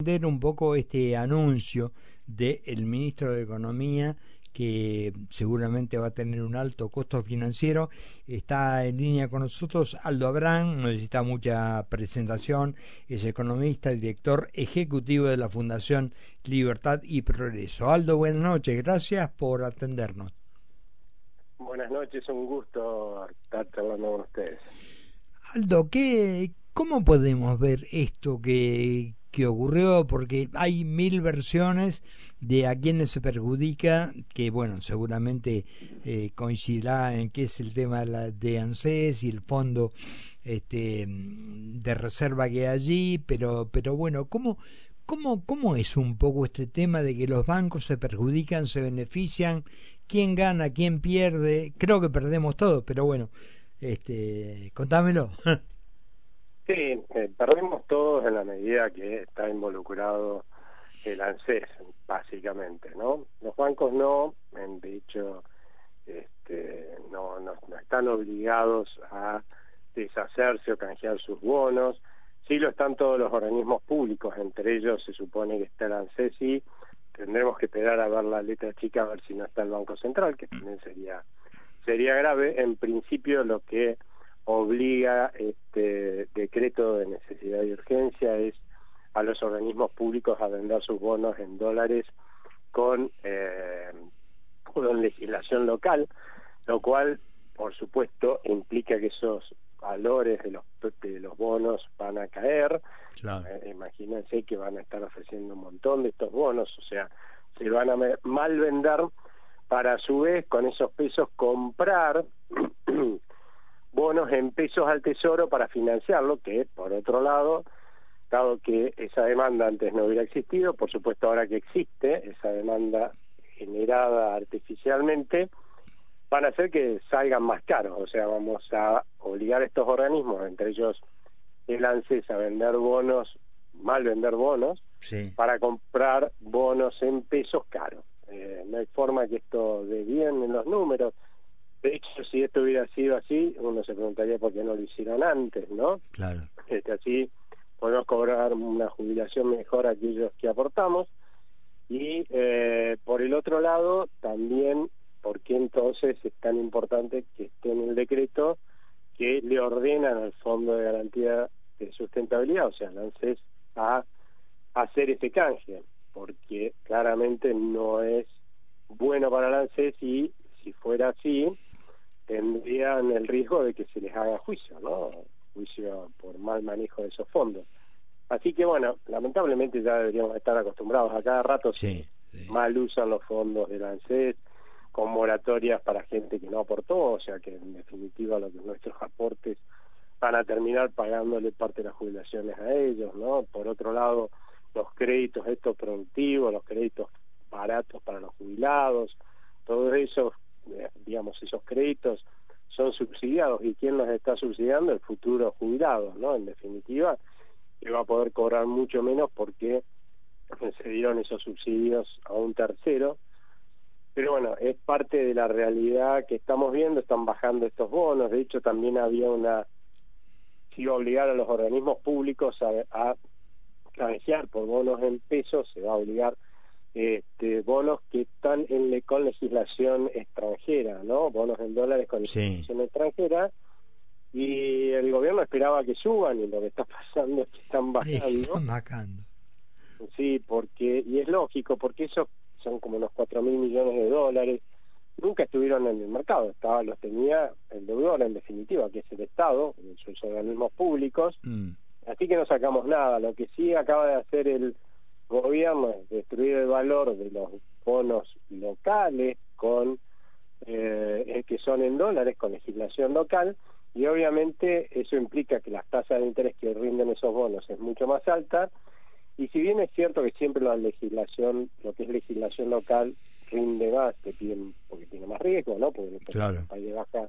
entender un poco este anuncio del ministro de Economía que seguramente va a tener un alto costo financiero. Está en línea con nosotros Aldo Abrán, no necesita mucha presentación, es economista, director ejecutivo de la Fundación Libertad y Progreso. Aldo, buenas noches, gracias por atendernos. Buenas noches, un gusto estar hablando con ustedes. Aldo, ¿qué, ¿cómo podemos ver esto que, que ocurrió, porque hay mil versiones de a quienes se perjudica, que bueno, seguramente eh, coincidirá en qué es el tema de, la, de ANSES y el fondo este, de reserva que hay allí, pero, pero bueno, ¿cómo, cómo, ¿cómo es un poco este tema de que los bancos se perjudican, se benefician? ¿Quién gana, quién pierde? Creo que perdemos todos, pero bueno, este, contámelo. Sí, eh, perdemos todos en la medida que está involucrado el ANSES, básicamente, ¿no? Los bancos no, de hecho, este, no, no, están obligados a deshacerse o canjear sus bonos, sí lo están todos los organismos públicos, entre ellos se supone que está el ANSES y tendremos que esperar a ver la letra chica a ver si no está el Banco Central, que también sería, sería grave. En principio lo que obliga este decreto de necesidad y urgencia es a los organismos públicos a vender sus bonos en dólares con, eh, con legislación local, lo cual, por supuesto, implica que esos valores de los, de los bonos van a caer. Eh, imagínense que van a estar ofreciendo un montón de estos bonos, o sea, se van a mal vender para a su vez con esos pesos comprar bonos en pesos al tesoro para financiarlo, que por otro lado, dado que esa demanda antes no hubiera existido, por supuesto ahora que existe esa demanda generada artificialmente, van a hacer que salgan más caros, o sea, vamos a obligar a estos organismos, entre ellos el ANSES, a vender bonos, mal vender bonos, para comprar bonos en pesos caros. Eh, no hay forma que esto dé bien en los números, de hecho, si esto hubiera sido así, uno se preguntaría por qué no lo hicieron antes, ¿no? Claro. Este, así podemos cobrar una jubilación mejor a aquellos que aportamos. Y eh, por el otro lado, también, ¿por qué entonces es tan importante que esté en el decreto que le ordenan al Fondo de Garantía de Sustentabilidad, o sea, ANSES, a hacer ese canje? Porque claramente no es bueno para el ANSES y si fuera así, tendrían el riesgo de que se les haga juicio, ¿no? Juicio por mal manejo de esos fondos. Así que bueno, lamentablemente ya deberíamos estar acostumbrados a cada rato sí, mal usan los fondos del ANSES con moratorias para gente que no aportó, o sea que en definitiva los, nuestros aportes van a terminar pagándole parte de las jubilaciones a ellos, ¿no? Por otro lado, los créditos estos productivos, los créditos baratos para los jubilados, todo eso eh, digamos, esos créditos son subsidiados y quién los está subsidiando el futuro jubilado, ¿no? En definitiva, que va a poder cobrar mucho menos porque se dieron esos subsidios a un tercero. Pero bueno, es parte de la realidad que estamos viendo, están bajando estos bonos, de hecho también había una, si iba a obligar a los organismos públicos a, a por bonos en pesos, se va a obligar este, bonos que están en con legislación extranjera, ¿no? Bonos en dólares con legislación extranjera y el gobierno esperaba que suban y lo que está pasando es que están bajando. Sí, porque y es lógico porque esos son como unos cuatro mil millones de dólares nunca estuvieron en el mercado, estaba los tenía el deudor en definitiva, que es el Estado, sus organismos públicos, mm. así que no sacamos nada. Lo que sí acaba de hacer el gobierno es destruir el valor de los bonos locales con eh, que son en dólares con legislación local y obviamente eso implica que las tasas de interés que rinden esos bonos es mucho más alta y si bien es cierto que siempre la legislación, lo que es legislación local rinde más, te piden, porque tiene más riesgo, ¿no? Porque claro. país de baja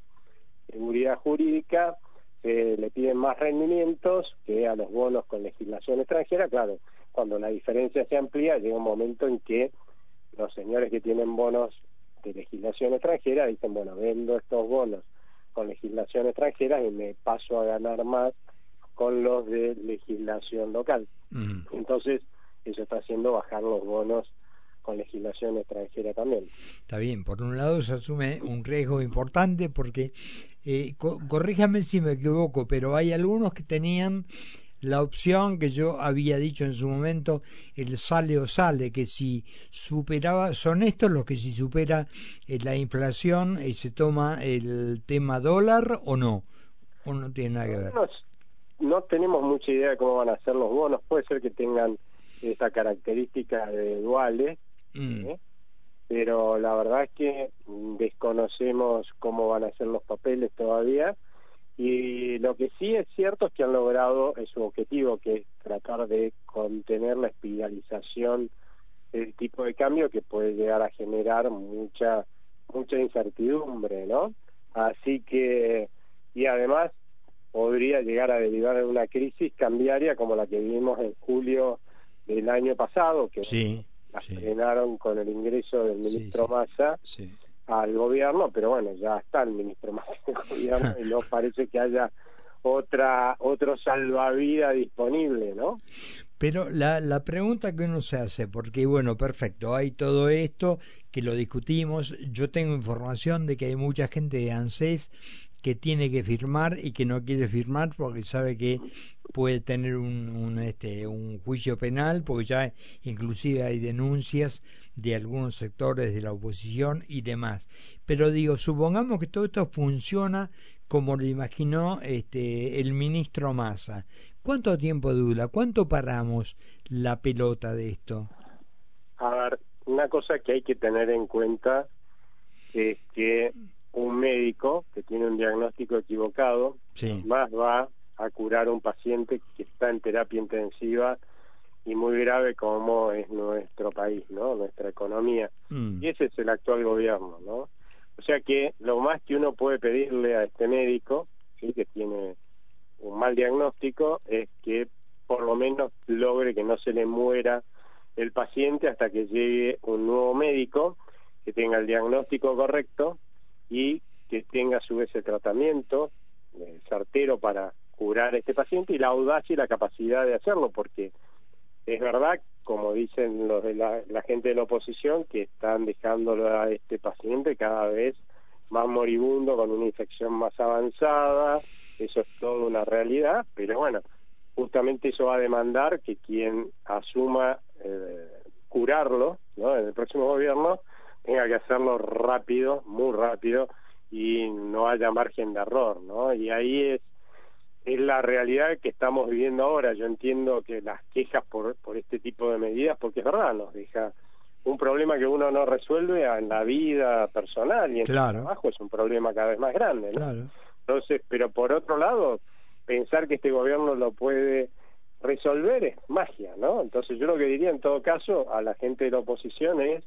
seguridad jurídica, eh, le piden más rendimientos que a los bonos con legislación extranjera, claro, cuando la diferencia se amplía, llega un momento en que los señores que tienen bonos de legislación extranjera dicen, bueno, vendo estos bonos con legislación extranjera y me paso a ganar más con los de legislación local. Mm. Entonces, eso está haciendo bajar los bonos con legislación extranjera también. Está bien, por un lado se asume un riesgo importante porque, eh, corríjame si me equivoco, pero hay algunos que tenían la opción que yo había dicho en su momento, el sale o sale, que si superaba, son estos los que si supera eh, la inflación y eh, se toma el tema dólar o no, o no tiene nada que ver. No, tenemos mucha idea de cómo van a ser los bonos, puede ser que tengan esta característica de duales, mm. ¿eh? pero la verdad es que desconocemos cómo van a ser los papeles todavía y lo que sí es cierto es que han logrado su objetivo, que es tratar de contener la espiralización del tipo de cambio que puede llegar a generar mucha mucha incertidumbre, ¿no? Así que, y además podría llegar a derivar en una crisis cambiaria como la que vivimos en julio del año pasado, que sí, la frenaron con el ingreso del ministro Massa al gobierno, pero bueno, ya está el ministro más del gobierno y no parece que haya otra otro salvavidas disponible, ¿no? Pero la, la pregunta que uno se hace, porque bueno, perfecto, hay todo esto que lo discutimos, yo tengo información de que hay mucha gente de ANSES que tiene que firmar y que no quiere firmar porque sabe que puede tener un, un, este, un juicio penal, porque ya inclusive hay denuncias de algunos sectores de la oposición y demás. Pero digo, supongamos que todo esto funciona como lo imaginó este, el ministro Massa. ¿Cuánto tiempo dura? ¿Cuánto paramos la pelota de esto? A ver, una cosa que hay que tener en cuenta es que un médico que tiene un diagnóstico equivocado más va a curar a un paciente que está en terapia intensiva y muy grave como es nuestro país, ¿no? Nuestra economía. Mm. Y ese es el actual gobierno, ¿no? O sea que lo más que uno puede pedirle a este médico, ¿sí? que tiene un mal diagnóstico, es que por lo menos logre que no se le muera el paciente hasta que llegue un nuevo médico que tenga el diagnóstico correcto y que tenga a su vez el tratamiento eh, certero para curar a este paciente y la audacia y la capacidad de hacerlo, porque es verdad, como dicen los de la, gente de la oposición, que están dejándolo a este paciente cada vez más moribundo, con una infección más avanzada, eso es toda una realidad, pero bueno, justamente eso va a demandar que quien asuma eh, curarlo ¿no? en el próximo gobierno tenga que hacerlo rápido, muy rápido, y no haya margen de error, ¿no? Y ahí es es la realidad que estamos viviendo ahora. Yo entiendo que las quejas por, por este tipo de medidas, porque es verdad, nos deja un problema que uno no resuelve en la vida personal y en el trabajo es un problema cada vez más grande. ¿no? Entonces, pero por otro lado, pensar que este gobierno lo puede resolver es magia, ¿no? Entonces yo lo que diría en todo caso a la gente de la oposición es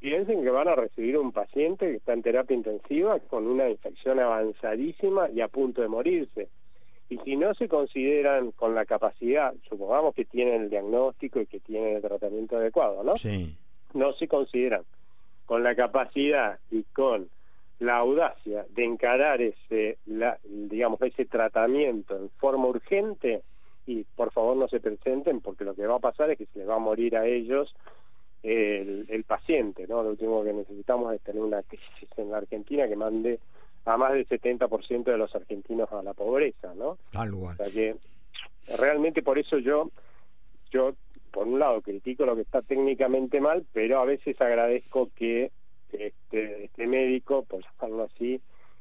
piensen que van a recibir un paciente que está en terapia intensiva con una infección avanzadísima y a punto de morirse y si no se consideran con la capacidad, supongamos que tienen el diagnóstico y que tienen el tratamiento adecuado, ¿no? Sí. No se consideran con la capacidad y con la audacia de encarar ese, la, digamos, ese tratamiento en forma urgente y por favor no se presenten porque lo que va a pasar es que se les va a morir a ellos el, el paciente, ¿no? Lo último que necesitamos es tener una crisis en la Argentina que mande a más del 70% de los argentinos a la pobreza, ¿no? O sea que realmente por eso yo, yo por un lado critico lo que está técnicamente mal, pero a veces agradezco que este, este médico, por llamarlo así,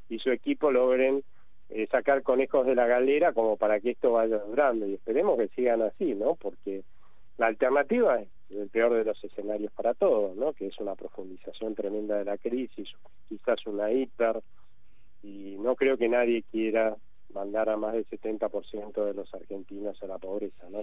y su equipo logren eh, sacar conejos de la galera como para que esto vaya durando y esperemos que sigan así, ¿no? Porque la alternativa es el peor de los escenarios para todos, ¿no? Que es una profundización tremenda de la crisis, quizás una hiper y no creo que nadie quiera mandar a más del 70% de los argentinos a la pobreza. ¿no?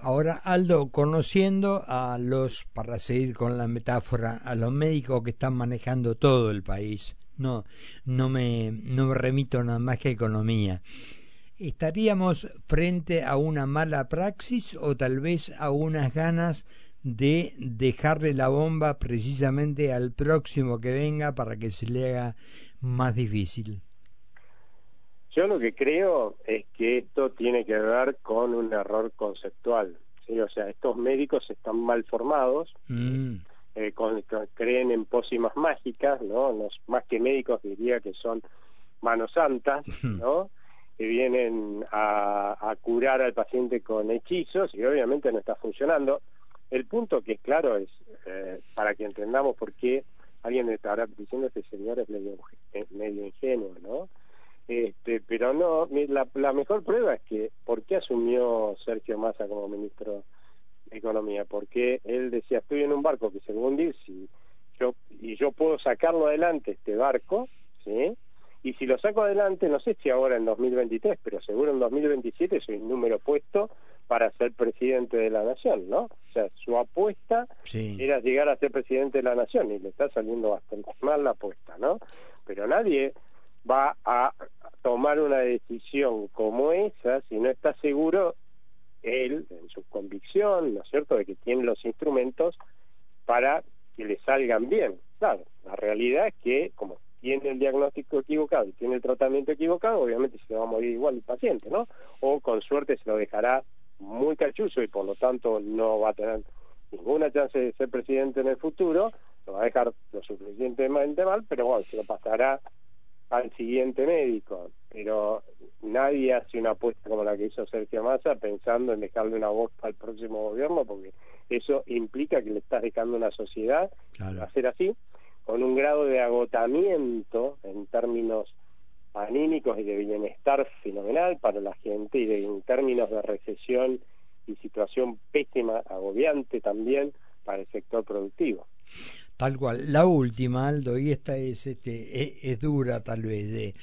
Ahora, Aldo, conociendo a los, para seguir con la metáfora, a los médicos que están manejando todo el país, no, no, me, no me remito nada más que a economía, ¿estaríamos frente a una mala praxis o tal vez a unas ganas de dejarle la bomba precisamente al próximo que venga para que se le haga más difícil? Yo lo que creo es que esto tiene que ver con un error conceptual. ¿sí? O sea, estos médicos están mal formados, mm. eh, creen en pócimas mágicas, ¿no? Más que médicos diría que son manos santas, ¿no? Que vienen a, curar al paciente con hechizos y obviamente no está funcionando. El punto que es claro es, eh, para que entendamos por qué alguien estará diciendo este señor es medio, medio ingenuo, ¿no? Este, pero no, la, mejor prueba es que, ¿por qué asumió Sergio Massa como ministro de Economía? Porque él decía, estoy en un barco que se va a hundir si yo, y yo puedo sacarlo adelante, este barco, si lo saco adelante, no sé si ahora en 2023, pero seguro en 2027 soy un número puesto para ser presidente de la nación, ¿no? O sea, su apuesta era llegar a ser presidente de la nación y le está saliendo bastante mal la apuesta, ¿no? Pero nadie va a tomar una decisión como esa si no está seguro él, en su convicción, ¿no es cierto?, de que tiene los instrumentos para que le salgan bien. Claro, la realidad es que, como tiene el diagnóstico equivocado y tiene el tratamiento equivocado, obviamente se va a morir igual el paciente, ¿no? O con suerte se lo dejará muy cachuzo y por lo tanto no va a tener ninguna chance de ser presidente en el futuro, lo va a dejar lo suficientemente mal, pero bueno, se lo pasará al siguiente médico, pero nadie hace una apuesta como la que hizo Sergio Massa pensando en dejarle una voz al próximo gobierno, porque eso implica que le estás dejando una sociedad, va a ser así, con un grado de agotamiento en términos anímicos y de bienestar fenomenal para la gente y en términos de recesión y situación pésima, agobiante también para el sector productivo. Tal cual. La última, Aldo, y esta es, este, e, es, dura tal vez, de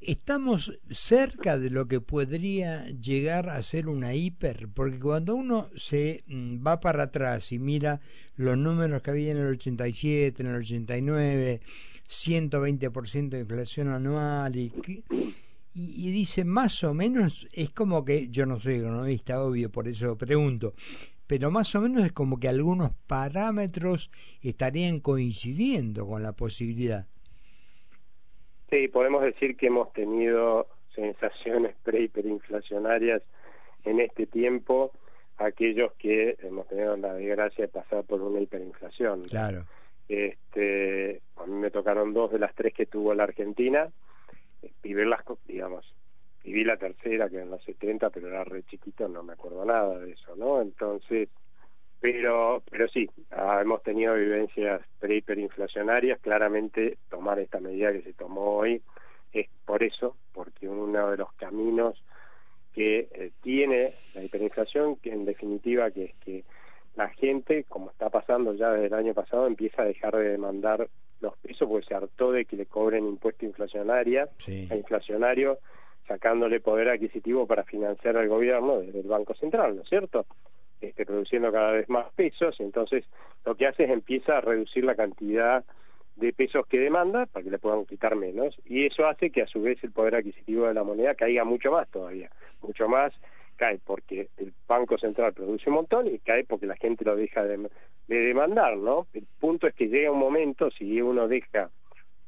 estamos cerca de lo que podría llegar a ser una hiper, porque cuando uno se mm, va para atrás y mira los números que había en el 87, en el 89, 120% de inflación anual y, y, y, dice más o menos, es como que, yo no soy economista, obvio, por eso pregunto, pero más o menos es como que algunos parámetros estarían coincidiendo con la posibilidad. Sí, podemos decir que hemos tenido sensaciones pre-hiperinflacionarias en este tiempo, aquellos que hemos tenido la desgracia de pasar por una hiperinflación. Claro. Este, a mí me tocaron dos de las tres que tuvo la Argentina, y verlas, digamos, viví la tercera que en los 70 pero era re chiquito no me acuerdo nada de eso no entonces pero pero sí ah, hemos tenido vivencias pre hiperinflacionarias claramente tomar esta medida que se tomó hoy es por eso porque uno de los caminos que eh, tiene la hiperinflación que en definitiva que es que la gente como está pasando ya desde el año pasado empieza a dejar de demandar los pesos porque se hartó de que le cobren impuesto inflacionaria inflacionario sacándole poder adquisitivo para financiar al gobierno desde el Banco Central, ¿no es cierto? Este, produciendo cada vez más pesos, entonces lo que hace es empieza a reducir la cantidad de pesos que demanda para que le puedan quitar menos, y eso hace que a su vez el poder adquisitivo de la moneda caiga mucho más todavía, mucho más cae porque el Banco Central produce un montón y cae porque la gente lo deja de, de demandar, ¿no? El punto es que llega un momento, si uno deja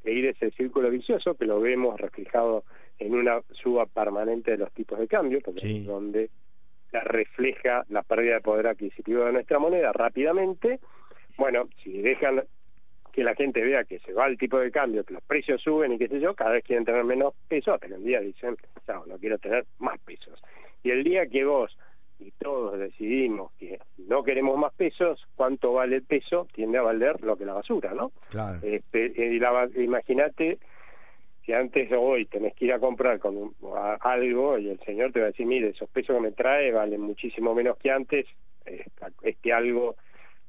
de ir ese círculo vicioso, que lo vemos reflejado en una suba permanente de los tipos de cambio, porque es donde se refleja la pérdida de poder adquisitivo de nuestra moneda rápidamente. Bueno, si dejan que la gente vea que se va el tipo de cambio, que los precios suben y qué sé yo, cada vez quieren tener menos pesos, hasta que un día dicen, no, no quiero tener más pesos. Y el día que vos y todos decidimos que no queremos más pesos, ¿cuánto vale el peso? Tiende a valer lo que la basura, ¿no? Claro. Este, imagínate si antes o hoy tenés que ir a comprar con algo y el señor te va a decir, mire, esos pesos que me trae valen muchísimo menos que antes, este algo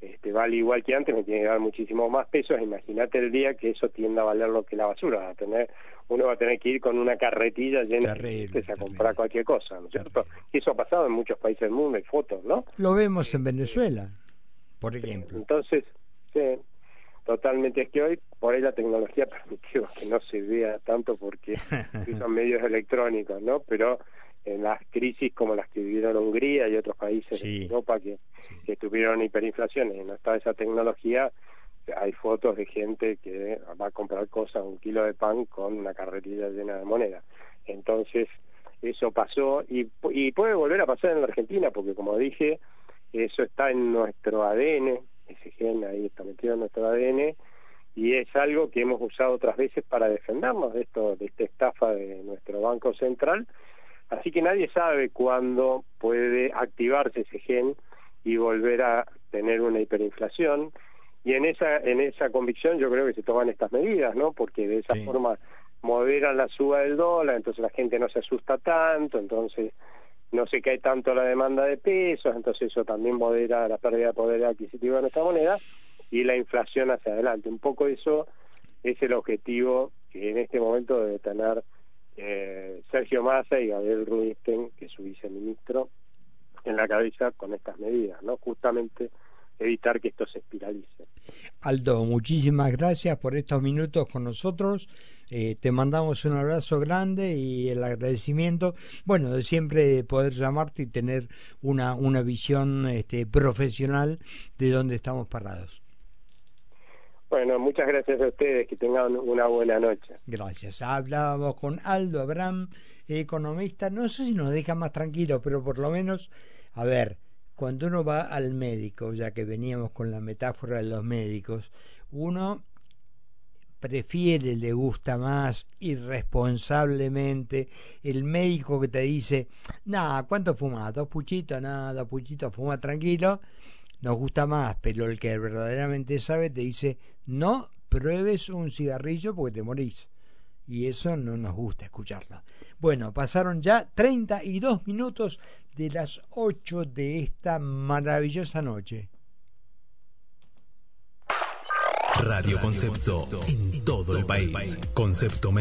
este, vale igual que antes, me tiene que dar muchísimo más pesos, imagínate el día que eso tienda a valer lo que la basura, a tener, uno va a tener que ir con una carretilla llena de pesos a comprar cualquier cosa, ¿no es cierto? Y eso ha pasado en muchos países del mundo, hay fotos, ¿no? Lo vemos en Venezuela, por ejemplo. Entonces, sí, totalmente. Es que hoy por ahí la tecnología permitió que no se vea tanto porque son medios electrónicos, ¿no? Pero en las crisis como las que vivieron Hungría y otros países de Europa que, que tuvieron hiperinflación y no estaba esa tecnología, hay fotos de gente que va a comprar cosas, un kilo de pan con una carretilla llena de moneda. Entonces, eso pasó y, y puede volver a pasar en la Argentina, porque como dije, eso está en nuestro ADN, ese gen ahí está metido en nuestro ADN, y es algo que hemos usado otras veces para defendernos de esto, de esta estafa de nuestro Banco Central, así que nadie sabe cuándo puede activarse ese gen y volver a tener una hiperinflación, y en esa, en esa convicción yo creo que se toman estas medidas, ¿no? Porque de esa forma moderan la suba del dólar, entonces la gente no se asusta tanto, entonces no se cae tanto la demanda de pesos, entonces eso también modera la pérdida de poder adquisitivo de nuestra moneda y la inflación hacia adelante. Un poco eso es el objetivo que en este momento debe tener eh, Sergio Massa y Gabriel Rubinstein, que es su viceministro, en la cabeza con estas medidas, ¿no? Justamente evitar que esto se espiralice. Aldo, muchísimas gracias por estos minutos con nosotros. Eh, te mandamos un abrazo grande y el agradecimiento, bueno, de siempre poder llamarte y tener una, una visión este, profesional de dónde estamos parados. Bueno, muchas gracias a ustedes, que tengan una buena noche. Gracias. Hablábamos con Aldo Abraham, economista, no sé si nos deja más tranquilos, pero por lo menos, a ver, cuando uno va al médico, ya que veníamos con la metáfora de los médicos, uno prefiere, le gusta más irresponsablemente el médico que te dice, nada, ¿cuánto fumas? ¿Dos puchitos? Nada, dos puchitos, fuma tranquilo. Nos gusta más, pero el que verdaderamente sabe te dice, no pruebes un cigarrillo porque te morís. Y eso no nos gusta escucharlo. Bueno, pasaron ya 32 minutos de las 8 de esta maravillosa noche. Radio Concepto en todo el país. Concepto